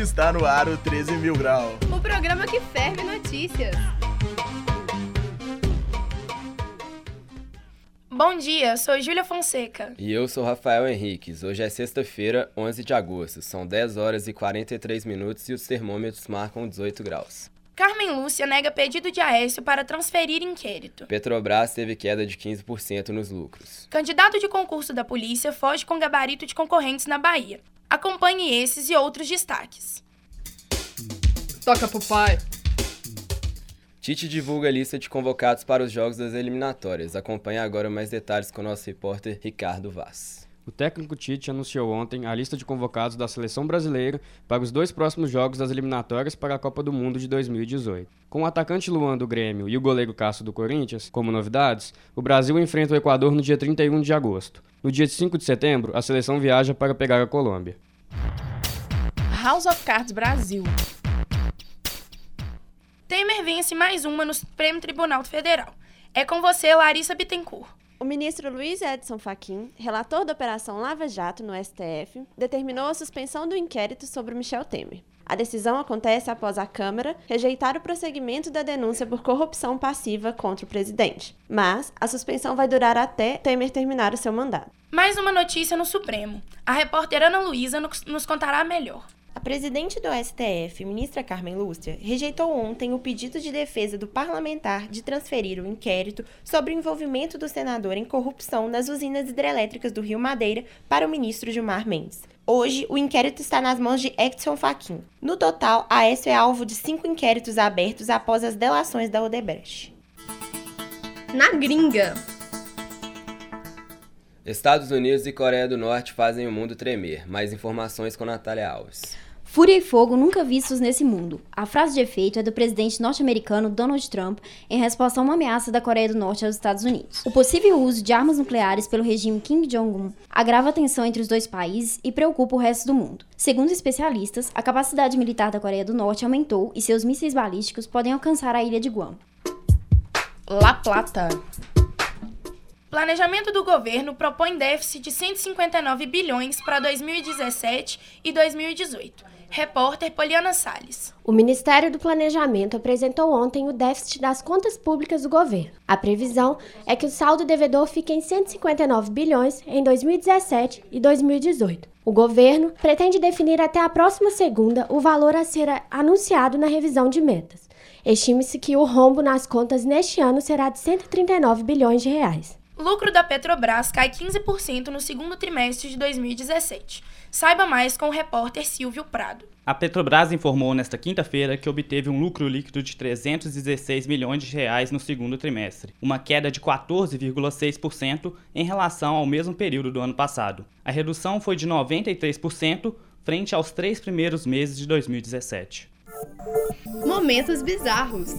que está no ar o 13 mil grau. O programa que ferve notícias. Bom dia, sou Júlia Fonseca. E eu sou Rafael Henriques. Hoje é sexta-feira, 11 de agosto. São 10 horas e 43 minutos e os termômetros marcam 18 graus. Carmen Lúcia nega pedido de Aécio para transferir inquérito. Petrobras teve queda de 15% nos lucros. Candidato de concurso da polícia foge com gabarito de concorrentes na Bahia. Acompanhe esses e outros destaques. Toca pro pai. Tite divulga a lista de convocados para os jogos das eliminatórias. Acompanhe agora mais detalhes com o nosso repórter Ricardo Vaz. O técnico Tite anunciou ontem a lista de convocados da seleção brasileira para os dois próximos jogos das eliminatórias para a Copa do Mundo de 2018. Com o atacante Luan do Grêmio e o goleiro Cássio do Corinthians como novidades, o Brasil enfrenta o Equador no dia 31 de agosto. No dia 5 de setembro, a seleção viaja para pegar a Colômbia. House of Cards Brasil. Temer vence mais uma no Supremo Tribunal Federal. É com você, Larissa Bittencourt. O ministro Luiz Edson Fachin, relator da Operação Lava Jato no STF, determinou a suspensão do inquérito sobre Michel Temer. A decisão acontece após a Câmara rejeitar o prosseguimento da denúncia por corrupção passiva contra o presidente. Mas a suspensão vai durar até Temer terminar o seu mandato. Mais uma notícia no Supremo. A repórter Ana Luísa nos contará melhor. A presidente do STF, ministra Carmen Lúcia, rejeitou ontem o pedido de defesa do parlamentar de transferir o inquérito sobre o envolvimento do senador em corrupção nas usinas hidrelétricas do Rio Madeira para o ministro Gilmar Mendes. Hoje, o inquérito está nas mãos de Edson Fachin. No total, a Aécio é alvo de cinco inquéritos abertos após as delações da Odebrecht. Na gringa. Estados Unidos e Coreia do Norte fazem o mundo tremer. Mais informações com Natália Alves. Fúria e fogo nunca vistos nesse mundo. A frase de efeito é do presidente norte-americano Donald Trump em resposta a uma ameaça da Coreia do Norte aos Estados Unidos. O possível uso de armas nucleares pelo regime Kim Jong-un agrava a tensão entre os dois países e preocupa o resto do mundo. Segundo especialistas, a capacidade militar da Coreia do Norte aumentou e seus mísseis balísticos podem alcançar a ilha de Guam. La Plata. Planejamento do governo propõe déficit de 159 bilhões para 2017 e 2018. Repórter Poliana Salles. O Ministério do Planejamento apresentou ontem o déficit das contas públicas do governo. A previsão é que o saldo devedor fique em 159 bilhões em 2017 e 2018. O governo pretende definir até a próxima segunda o valor a ser anunciado na revisão de metas. Estime-se que o rombo nas contas neste ano será de 139 bilhões de reais. Lucro da Petrobras cai 15% no segundo trimestre de 2017. Saiba mais com o repórter Silvio Prado. A Petrobras informou nesta quinta-feira que obteve um lucro líquido de 316 milhões de reais no segundo trimestre, uma queda de 14,6% em relação ao mesmo período do ano passado. A redução foi de 93% frente aos três primeiros meses de 2017. Momentos bizarros.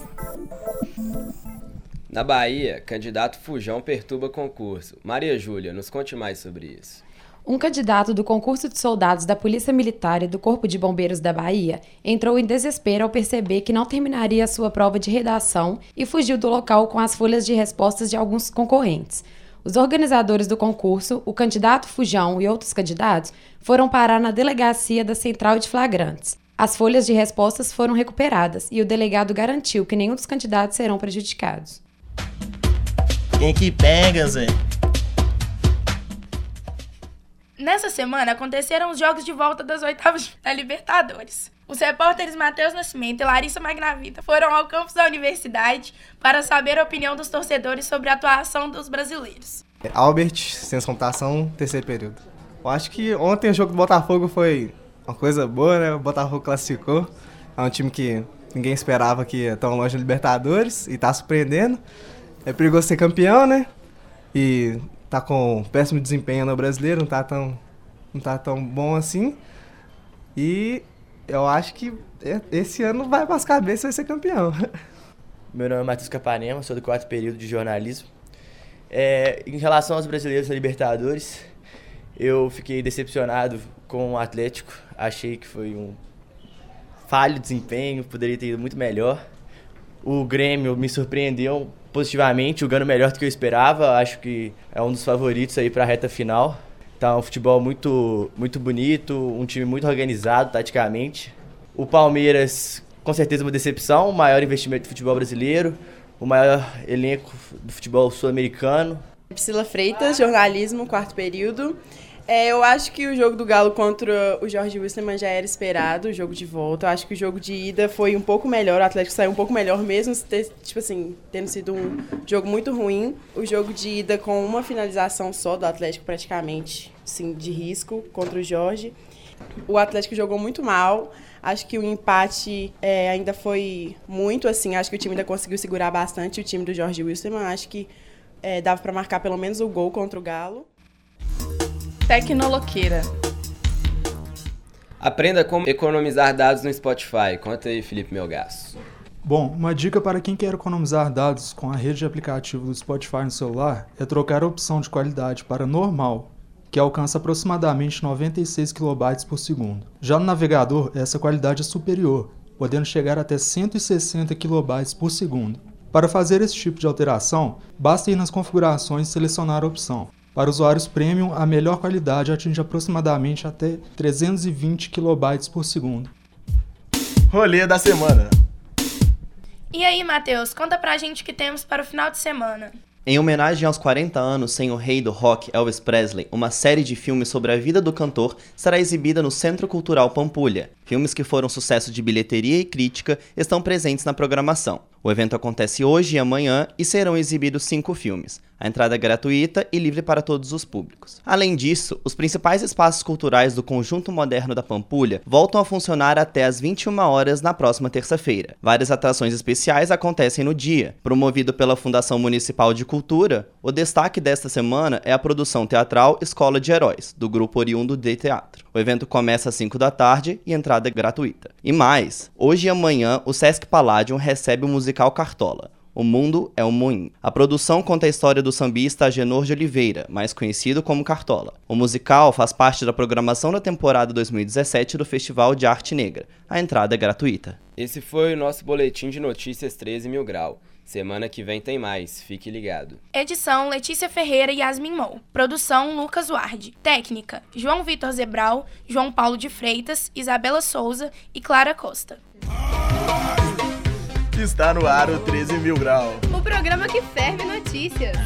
Na Bahia, candidato Fujão perturba concurso. Maria Júlia, nos conte mais sobre isso. Um candidato do concurso de soldados da Polícia Militar e do Corpo de Bombeiros da Bahia entrou em desespero ao perceber que não terminaria sua prova de redação e fugiu do local com as folhas de respostas de alguns concorrentes. Os organizadores do concurso, o candidato Fujão e outros candidatos foram parar na delegacia da Central de Flagrantes. As folhas de respostas foram recuperadas e o delegado garantiu que nenhum dos candidatos serão prejudicados. Quem que pega, Zé? Nessa semana aconteceram os jogos de volta das oitavas da Libertadores. Os repórteres Matheus Nascimento e Larissa Magnavita foram ao campus da universidade para saber a opinião dos torcedores sobre a atuação dos brasileiros. Albert, ciência computação, terceiro período. Eu acho que ontem o jogo do Botafogo foi uma coisa boa, né? O Botafogo classificou. É um time que ninguém esperava que ia tão longe da Libertadores e tá surpreendendo. É perigoso ser campeão, né? E tá com péssimo desempenho no brasileiro, não tá tão, não tá tão bom assim. E eu acho que esse ano vai para as cabeças vai ser campeão. Meu nome é Matheus Capanema, sou do quarto período de jornalismo. É, em relação aos brasileiros da Libertadores, eu fiquei decepcionado com o Atlético. Achei que foi um falho desempenho, poderia ter ido muito melhor. O Grêmio me surpreendeu positivamente, jogando melhor do que eu esperava. Acho que é um dos favoritos aí para a reta final. Tá um futebol muito, muito bonito, um time muito organizado taticamente. O Palmeiras, com certeza, uma decepção, o maior investimento do futebol brasileiro, o maior elenco do futebol sul-americano. Priscila Freitas, jornalismo, quarto período. É, eu acho que o jogo do Galo contra o Jorge Wilstermann já era esperado, o jogo de volta. Eu acho que o jogo de ida foi um pouco melhor, o Atlético saiu um pouco melhor, mesmo ter, tipo assim, tendo sido um jogo muito ruim. O jogo de ida com uma finalização só do Atlético, praticamente, sim, de risco contra o Jorge. O Atlético jogou muito mal. Acho que o empate é, ainda foi muito assim. Acho que o time ainda conseguiu segurar bastante o time do Jorge Wilstermann. Acho que é, dava para marcar pelo menos o gol contra o Galo. Tecnoloqueira. Aprenda como economizar dados no Spotify. Conta aí, Felipe Melgaço. Bom, uma dica para quem quer economizar dados com a rede de aplicativo do Spotify no celular é trocar a opção de qualidade para normal, que alcança aproximadamente 96 kB por segundo. Já no navegador, essa qualidade é superior, podendo chegar até 160 kB por segundo. Para fazer esse tipo de alteração, basta ir nas configurações e selecionar a opção. Para usuários premium, a melhor qualidade atinge aproximadamente até 320 kB por segundo. Rolê da semana. E aí, Matheus, conta pra gente o que temos para o final de semana. Em homenagem aos 40 anos sem o rei do rock Elvis Presley, uma série de filmes sobre a vida do cantor será exibida no Centro Cultural Pampulha. Filmes que foram sucesso de bilheteria e crítica estão presentes na programação. O evento acontece hoje e amanhã e serão exibidos cinco filmes. A entrada é gratuita e livre para todos os públicos. Além disso, os principais espaços culturais do Conjunto Moderno da Pampulha voltam a funcionar até às 21 horas na próxima terça-feira. Várias atrações especiais acontecem no dia. Promovido pela Fundação Municipal de Cultura, o destaque desta semana é a produção teatral Escola de Heróis, do grupo oriundo de teatro. O evento começa às 5 da tarde e a entrada é gratuita. E mais, hoje e amanhã o Sesc Palladium recebe o musical Cartola. O Mundo é um Moinho. A produção conta a história do sambista Agenor de Oliveira, mais conhecido como Cartola. O musical faz parte da programação da temporada 2017 do Festival de Arte Negra. A entrada é gratuita. Esse foi o nosso boletim de notícias 13 mil grau. Semana que vem tem mais, fique ligado. Edição Letícia Ferreira e Yasmin Mou. Produção Lucas Ward. Técnica João Vitor Zebral, João Paulo de Freitas, Isabela Souza e Clara Costa. Está no ar o 13 mil grau. O programa que ferve notícias.